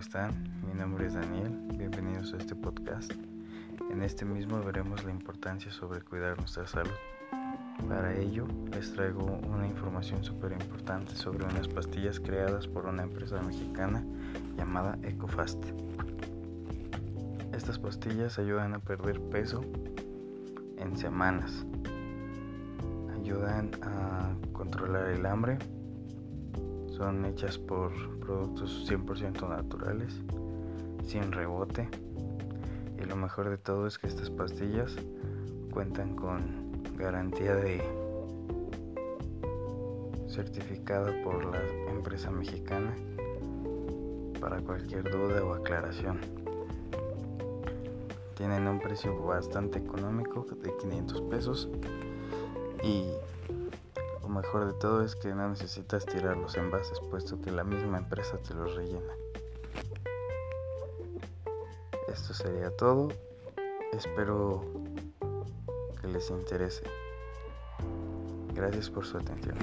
están? Mi nombre es Daniel, bienvenidos a este podcast. En este mismo veremos la importancia sobre cuidar nuestra salud. Para ello les traigo una información súper importante sobre unas pastillas creadas por una empresa mexicana llamada EcoFast. Estas pastillas ayudan a perder peso en semanas. Ayudan a controlar el hambre son hechas por productos 100% naturales, sin rebote. Y lo mejor de todo es que estas pastillas cuentan con garantía de certificada por la empresa mexicana para cualquier duda o aclaración. Tienen un precio bastante económico de 500 pesos y mejor de todo es que no necesitas tirar los envases, puesto que la misma empresa te los rellena. Esto sería todo. Espero que les interese. Gracias por su atención.